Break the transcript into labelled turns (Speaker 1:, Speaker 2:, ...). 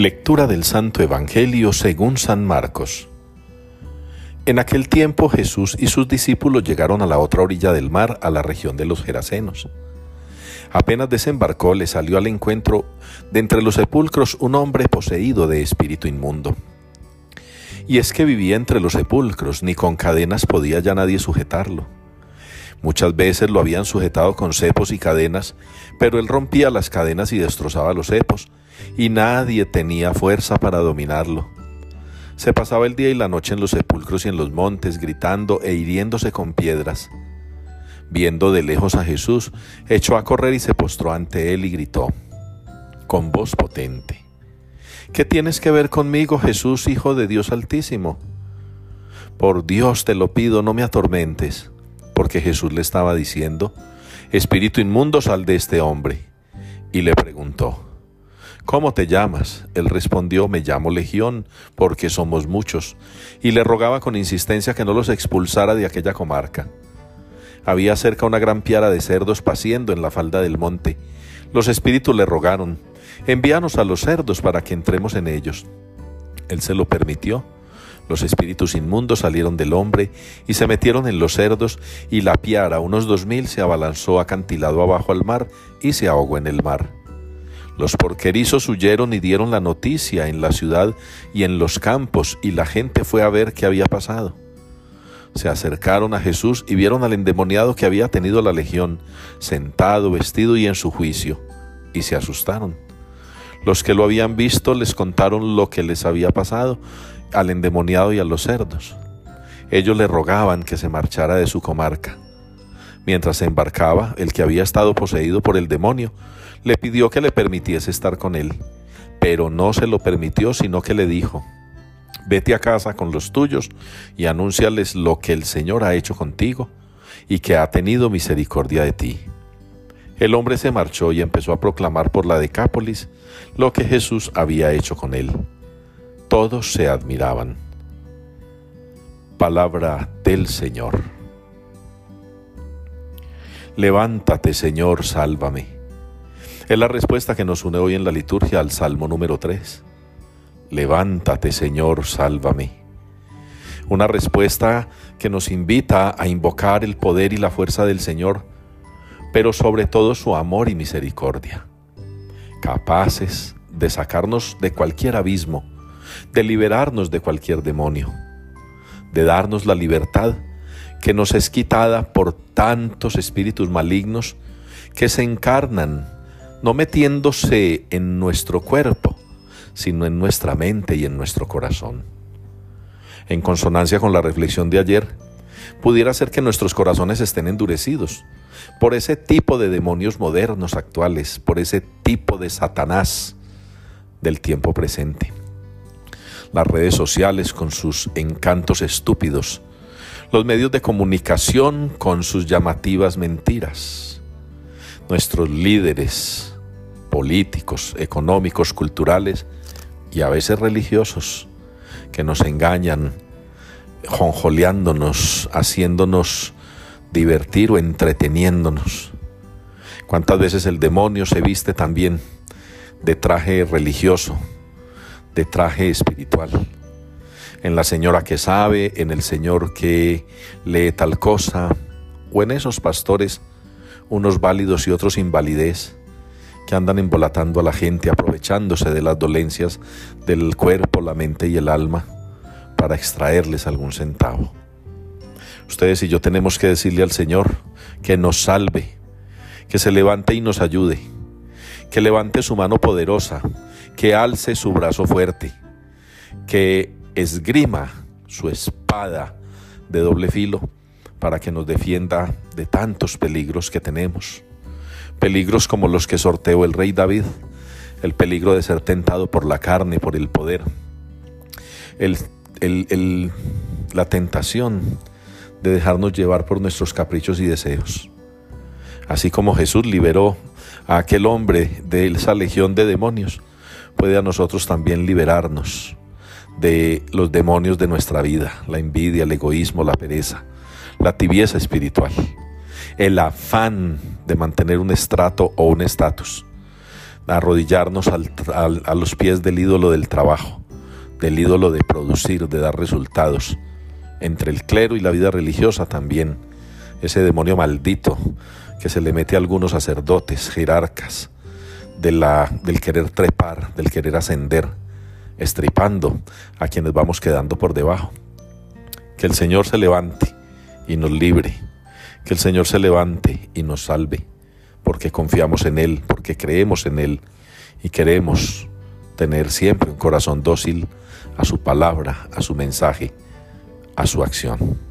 Speaker 1: Lectura del Santo Evangelio según San Marcos. En aquel tiempo Jesús y sus discípulos llegaron a la otra orilla del mar, a la región de los Gerasenos. Apenas desembarcó, le salió al encuentro de entre los sepulcros un hombre poseído de espíritu inmundo. Y es que vivía entre los sepulcros, ni con cadenas podía ya nadie sujetarlo. Muchas veces lo habían sujetado con cepos y cadenas, pero él rompía las cadenas y destrozaba los cepos, y nadie tenía fuerza para dominarlo. Se pasaba el día y la noche en los sepulcros y en los montes, gritando e hiriéndose con piedras. Viendo de lejos a Jesús, echó a correr y se postró ante él y gritó, con voz potente, ¿Qué tienes que ver conmigo, Jesús, Hijo de Dios Altísimo? Por Dios te lo pido, no me atormentes porque Jesús le estaba diciendo, Espíritu inmundo, sal de este hombre. Y le preguntó, ¿Cómo te llamas? Él respondió, me llamo Legión, porque somos muchos, y le rogaba con insistencia que no los expulsara de aquella comarca. Había cerca una gran piara de cerdos paciendo en la falda del monte. Los espíritus le rogaron, envíanos a los cerdos para que entremos en ellos. Él se lo permitió los espíritus inmundos salieron del hombre y se metieron en los cerdos, y la piara, unos dos mil, se abalanzó acantilado abajo al mar y se ahogó en el mar. Los porquerizos huyeron y dieron la noticia en la ciudad y en los campos, y la gente fue a ver qué había pasado. Se acercaron a Jesús y vieron al endemoniado que había tenido la legión, sentado, vestido y en su juicio, y se asustaron. Los que lo habían visto les contaron lo que les había pasado al endemoniado y a los cerdos. Ellos le rogaban que se marchara de su comarca. Mientras se embarcaba, el que había estado poseído por el demonio le pidió que le permitiese estar con él, pero no se lo permitió, sino que le dijo, Vete a casa con los tuyos y anúnciales lo que el Señor ha hecho contigo y que ha tenido misericordia de ti. El hombre se marchó y empezó a proclamar por la Decápolis lo que Jesús había hecho con él todos se admiraban. Palabra del Señor. Levántate, Señor, sálvame. Es la respuesta que nos une hoy en la liturgia al Salmo número 3. Levántate, Señor, sálvame. Una respuesta que nos invita a invocar el poder y la fuerza del Señor, pero sobre todo su amor y misericordia, capaces de sacarnos de cualquier abismo de liberarnos de cualquier demonio, de darnos la libertad que nos es quitada por tantos espíritus malignos que se encarnan, no metiéndose en nuestro cuerpo, sino en nuestra mente y en nuestro corazón. En consonancia con la reflexión de ayer, pudiera ser que nuestros corazones estén endurecidos por ese tipo de demonios modernos actuales, por ese tipo de Satanás del tiempo presente las redes sociales con sus encantos estúpidos, los medios de comunicación con sus llamativas mentiras, nuestros líderes políticos, económicos, culturales y a veces religiosos que nos engañan, jonjoleándonos, haciéndonos divertir o entreteniéndonos. ¿Cuántas veces el demonio se viste también de traje religioso? De traje espiritual. En la señora que sabe, en el Señor que lee tal cosa, o en esos pastores, unos válidos y otros invalidez, que andan embolatando a la gente, aprovechándose de las dolencias del cuerpo, la mente y el alma, para extraerles algún centavo. Ustedes y yo tenemos que decirle al Señor que nos salve, que se levante y nos ayude, que levante su mano poderosa, que alce su brazo fuerte, que esgrima su espada de doble filo para que nos defienda de tantos peligros que tenemos. Peligros como los que sorteó el rey David, el peligro de ser tentado por la carne, por el poder, la tentación de dejarnos llevar por nuestros caprichos y deseos. Así como Jesús liberó aquel hombre de esa legión de demonios, puede a nosotros también liberarnos de los demonios de nuestra vida, la envidia, el egoísmo, la pereza, la tibieza espiritual, el afán de mantener un estrato o un estatus. arrodillarnos a los pies del ídolo del trabajo, del ídolo de producir, de dar resultados. Entre el clero y la vida religiosa también, ese demonio maldito que se le mete a algunos sacerdotes, jerarcas, del querer trepar, del querer ascender, estripando a quienes vamos quedando por debajo. Que el Señor se levante y nos libre, que el Señor se levante y nos salve, porque confiamos en Él, porque creemos en Él y queremos tener siempre un corazón dócil a su palabra, a su mensaje, a su acción.